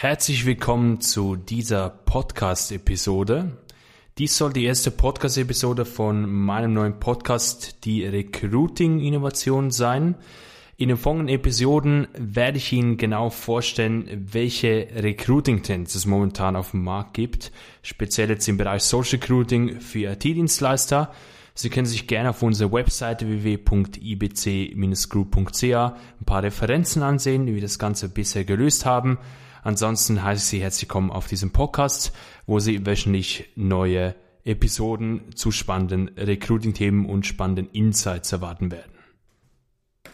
Herzlich willkommen zu dieser Podcast-Episode. Dies soll die erste Podcast-Episode von meinem neuen Podcast, die Recruiting-Innovation sein. In den folgenden Episoden werde ich Ihnen genau vorstellen, welche Recruiting-Trends es momentan auf dem Markt gibt, speziell jetzt im Bereich Social Recruiting für IT-Dienstleister. Sie können sich gerne auf unserer Webseite www.ibc-group.ch ein paar Referenzen ansehen, wie wir das Ganze bisher gelöst haben. Ansonsten heiße ich Sie herzlich willkommen auf diesem Podcast, wo Sie wöchentlich neue Episoden zu spannenden Recruiting-Themen und spannenden Insights erwarten werden.